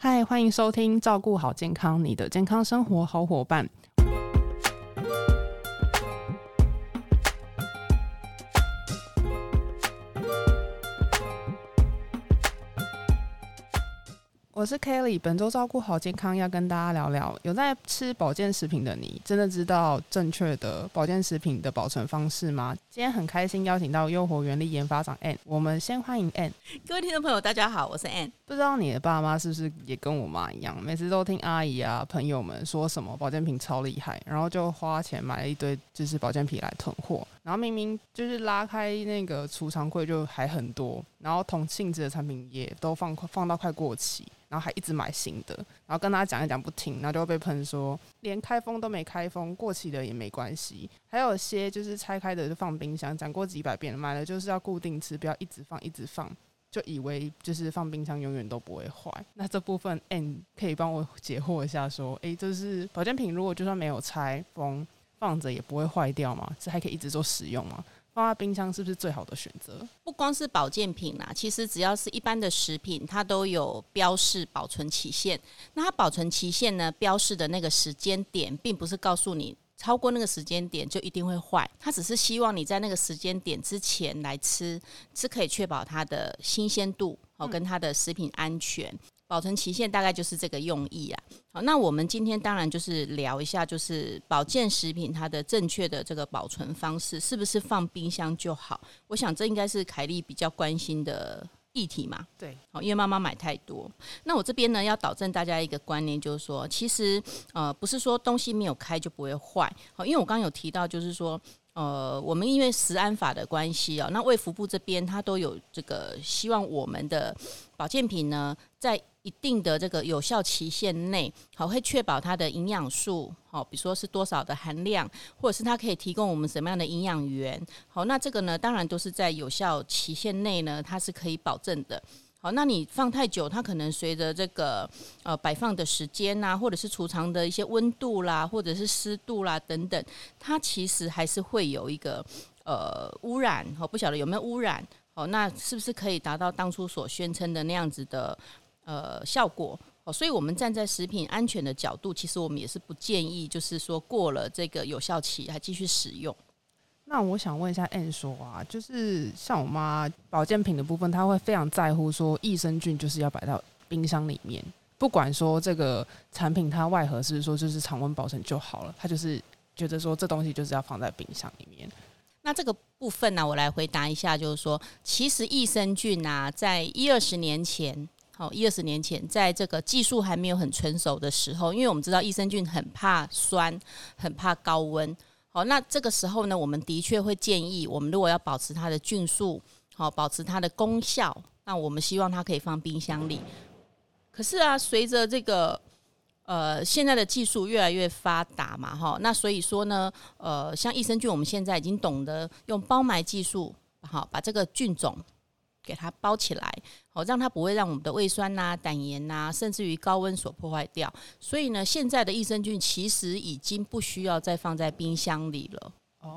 嗨，欢迎收听《照顾好健康》，你的健康生活好伙伴。我是 Kelly，本周照顾好健康，要跟大家聊聊。有在吃保健食品的你，真的知道正确的保健食品的保存方式吗？今天很开心邀请到诱活原力研发长 Ann，我们先欢迎 Ann。各位听众朋友，大家好，我是 Ann。不知道你的爸妈是不是也跟我妈一样，每次都听阿姨啊朋友们说什么保健品超厉害，然后就花钱买了一堆就是保健品来囤货，然后明明就是拉开那个储藏柜就还很多，然后同性质的产品也都放放到快过期。然后还一直买新的，然后跟他讲一讲不听，然后就会被喷说连开封都没开封，过期的也没关系。还有些就是拆开的就放冰箱，讲过几百遍，买了就是要固定吃，不要一直放一直放，就以为就是放冰箱永远都不会坏。那这部分 N 可以帮我解惑一下，说诶，就是保健品如果就算没有拆封，放着也不会坏掉吗？这还可以一直做使用吗？放在冰箱是不是最好的选择？不光是保健品啦，其实只要是一般的食品，它都有标示保存期限。那它保存期限呢，标示的那个时间点，并不是告诉你超过那个时间点就一定会坏，它只是希望你在那个时间点之前来吃，是可以确保它的新鲜度哦，跟它的食品安全。保存期限大概就是这个用意啊。好，那我们今天当然就是聊一下，就是保健食品它的正确的这个保存方式，是不是放冰箱就好？我想这应该是凯莉比较关心的议题嘛。对，好，因为妈妈买太多。那我这边呢，要导正大家一个观念，就是说，其实呃，不是说东西没有开就不会坏。好，因为我刚刚有提到，就是说。呃，我们因为食安法的关系啊，那卫福部这边它都有这个希望我们的保健品呢，在一定的这个有效期限内，好会确保它的营养素，好，比如说是多少的含量，或者是它可以提供我们什么样的营养源，好，那这个呢，当然都是在有效期限内呢，它是可以保证的。好，那你放太久，它可能随着这个呃摆放的时间呐，或者是储藏的一些温度啦，或者是湿度啦等等，它其实还是会有一个呃污染。好，不晓得有没有污染？好，那是不是可以达到当初所宣称的那样子的呃效果？哦，所以我们站在食品安全的角度，其实我们也是不建议，就是说过了这个有效期还继续使用。那我想问一下，N 说啊，就是像我妈保健品的部分，她会非常在乎说益生菌就是要摆到冰箱里面，不管说这个产品它外盒是是说就是常温保存就好了，她就是觉得说这东西就是要放在冰箱里面。那这个部分呢，我来回答一下，就是说，其实益生菌啊，在一二十年前，好一二十年前，在这个技术还没有很成熟的时候，因为我们知道益生菌很怕酸，很怕高温。好，那这个时候呢，我们的确会建议，我们如果要保持它的菌数，好，保持它的功效，那我们希望它可以放冰箱里。可是啊，随着这个呃现在的技术越来越发达嘛，哈，那所以说呢，呃，像益生菌，我们现在已经懂得用包埋技术，好，把这个菌种。给它包起来，好让它不会让我们的胃酸呐、胆盐呐，甚至于高温所破坏掉。所以呢，现在的益生菌其实已经不需要再放在冰箱里了，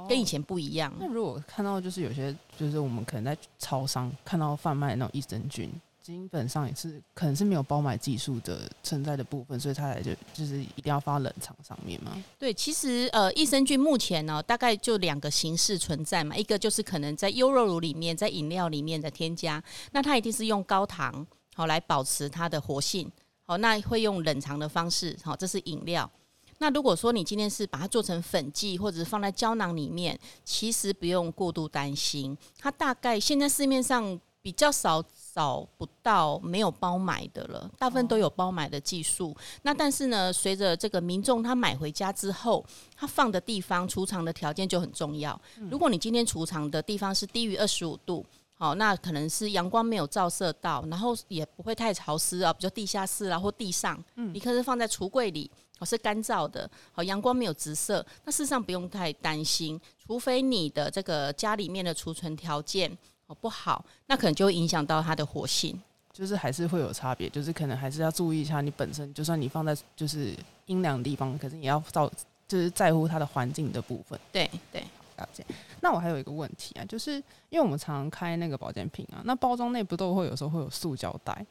跟以前不一样。那如果看到就是有些，就是我们可能在超商看到贩卖那种益生菌。基本上也是可能是没有包买技术的存在的部分，所以它来就就是一定要放冷藏上面嘛。对，其实呃，益生菌目前呢，大概就两个形式存在嘛，一个就是可能在优酪乳里面，在饮料里面的添加，那它一定是用高糖好来保持它的活性，好，那会用冷藏的方式，好，这是饮料。那如果说你今天是把它做成粉剂，或者是放在胶囊里面，其实不用过度担心，它大概现在市面上。比较少找不到没有包买的了，大部分都有包买的技术。那但是呢，随着这个民众他买回家之后，他放的地方储藏的条件就很重要。如果你今天储藏的地方是低于二十五度，好，那可能是阳光没有照射到，然后也不会太潮湿啊，比如地下室啊或地上，你可是放在橱柜里，哦是干燥的，好阳光没有直射，那事实上不用太担心，除非你的这个家里面的储存条件。不好，那可能就会影响到它的活性，就是还是会有差别，就是可能还是要注意一下，你本身就算你放在就是阴凉的地方，可是也要照就是在乎它的环境的部分。对对，了解。那我还有一个问题啊，就是因为我们常常开那个保健品啊，那包装内不都会有时候会有塑胶袋，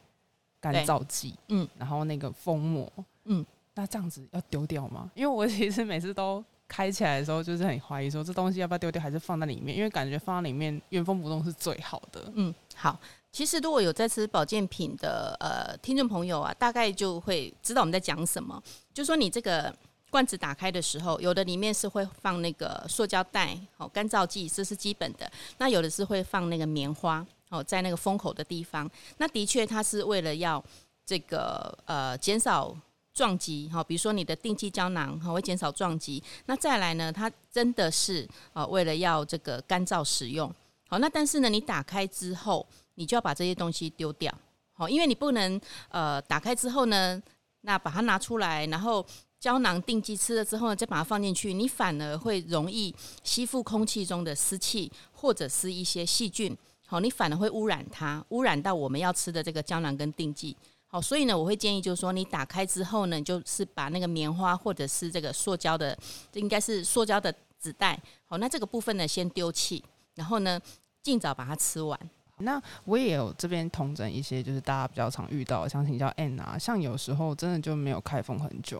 干燥剂，嗯，然后那个封膜，嗯，那这样子要丢掉吗？因为我其实每次都开起来的时候，就是很怀疑说这东西要不要丢掉，还是放在里面，因为感觉放在里面原封不动是最好的。嗯，好。其实如果有在吃保健品的呃听众朋友啊，大概就会知道我们在讲什么。就说你这个罐子打开的时候，有的里面是会放那个塑胶袋，哦，干燥剂，这是基本的。那有的是会放那个棉花，哦，在那个封口的地方。那的确，它是为了要这个呃减少撞击，哈，比如说你的定剂胶囊，哈，会减少撞击。那再来呢，它真的是呃为了要这个干燥使用。好，那但是呢，你打开之后。你就要把这些东西丢掉，好，因为你不能呃打开之后呢，那把它拿出来，然后胶囊定剂吃了之后呢，再把它放进去，你反而会容易吸附空气中的湿气或者是一些细菌，好，你反而会污染它，污染到我们要吃的这个胶囊跟定剂，好，所以呢，我会建议就是说，你打开之后呢，就是把那个棉花或者是这个塑胶的，应该是塑胶的纸袋，好，那这个部分呢先丢弃，然后呢尽早把它吃完。那我也有这边同整一些，就是大家比较常遇到，像请教 N 啊，像有时候真的就没有开封很久，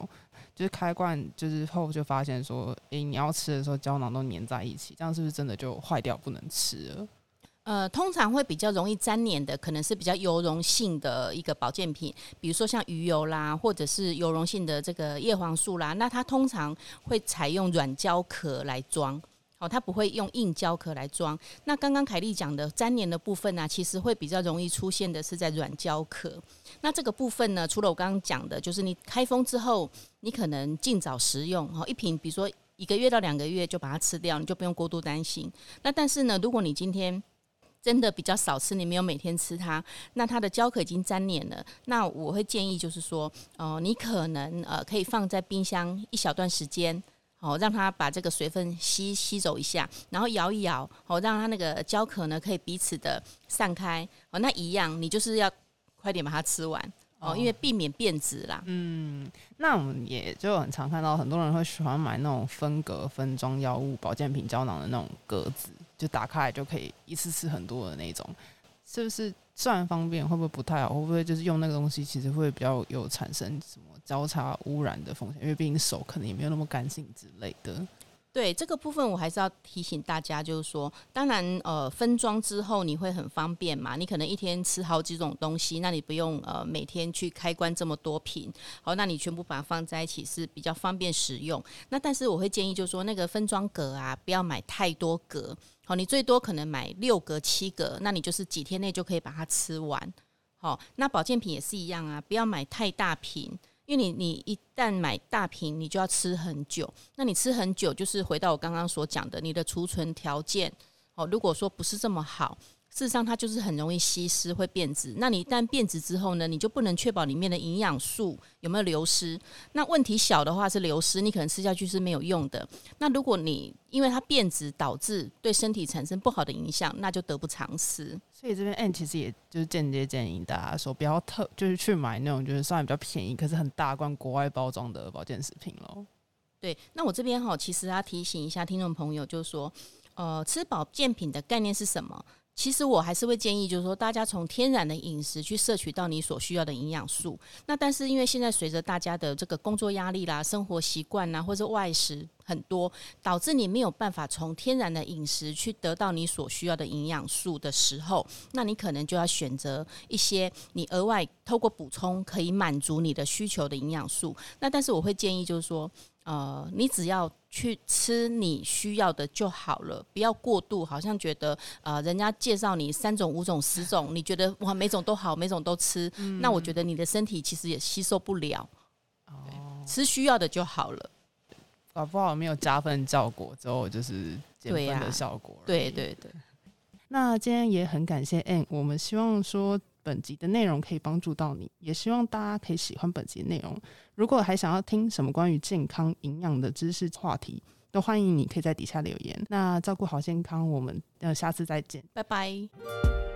就是开罐就是后就发现说，诶，你要吃的时候胶囊都粘在一起，这样是不是真的就坏掉不能吃了？呃，通常会比较容易粘黏的，可能是比较油溶性的一个保健品，比如说像鱼油啦，或者是油溶性的这个叶黄素啦，那它通常会采用软胶壳来装。哦，它不会用硬胶壳来装。那刚刚凯丽讲的粘黏的部分呢，其实会比较容易出现的是在软胶壳。那这个部分呢，除了我刚刚讲的，就是你开封之后，你可能尽早食用。哦，一瓶比如说一个月到两个月就把它吃掉，你就不用过度担心。那但是呢，如果你今天真的比较少吃，你没有每天吃它，那它的胶壳已经粘黏了，那我会建议就是说，哦，你可能呃可以放在冰箱一小段时间。哦，让它把这个水分吸吸走一下，然后摇一摇，哦，让它那个胶壳呢可以彼此的散开。哦，那一样，你就是要快点把它吃完哦，因为避免变质啦。嗯，那我们也就很常看到很多人会喜欢买那种分格分装药物保健品胶囊的那种格子，就打开来就可以一次吃很多的那种，是不是？虽然方便，会不会不太好？会不会就是用那个东西，其实会比较有产生什么交叉污染的风险？因为毕竟手可能也没有那么干净之类的。对这个部分，我还是要提醒大家，就是说，当然，呃，分装之后你会很方便嘛，你可能一天吃好几种东西，那你不用呃每天去开关这么多瓶，好，那你全部把它放在一起是比较方便使用。那但是我会建议，就是说那个分装格啊，不要买太多格，好，你最多可能买六格、七格，那你就是几天内就可以把它吃完。好，那保健品也是一样啊，不要买太大瓶。因为你你一旦买大瓶，你就要吃很久。那你吃很久，就是回到我刚刚所讲的，你的储存条件哦，如果说不是这么好。事实上，它就是很容易稀释，会变质。那你一旦变质之后呢，你就不能确保里面的营养素有没有流失。那问题小的话是流失，你可能吃下去是没有用的。那如果你因为它变质导致对身体产生不好的影响，那就得不偿失。所以这边 N 其实也就是间接建议大家说，不要特就是去买那种就是虽然比较便宜，可是很大罐国外包装的保健食品喽。对，那我这边哈，其实要提醒一下听众朋友，就是说，呃，吃保健品的概念是什么？其实我还是会建议，就是说大家从天然的饮食去摄取到你所需要的营养素。那但是因为现在随着大家的这个工作压力啦、生活习惯啦，或者外食很多，导致你没有办法从天然的饮食去得到你所需要的营养素的时候，那你可能就要选择一些你额外透过补充可以满足你的需求的营养素。那但是我会建议，就是说。呃，你只要去吃你需要的就好了，不要过度，好像觉得呃，人家介绍你三种、五种、十种，你觉得哇，每种都好，每种都吃，那我觉得你的身体其实也吸收不了。哦，吃需要的就好了，搞不好没有加分效果，之后就是减分的效果。对对对。那今天也很感谢 N，我们希望说。本集的内容可以帮助到你，也希望大家可以喜欢本集内容。如果还想要听什么关于健康营养的知识话题，都欢迎你可以在底下留言。那照顾好健康，我们呃下次再见，拜拜。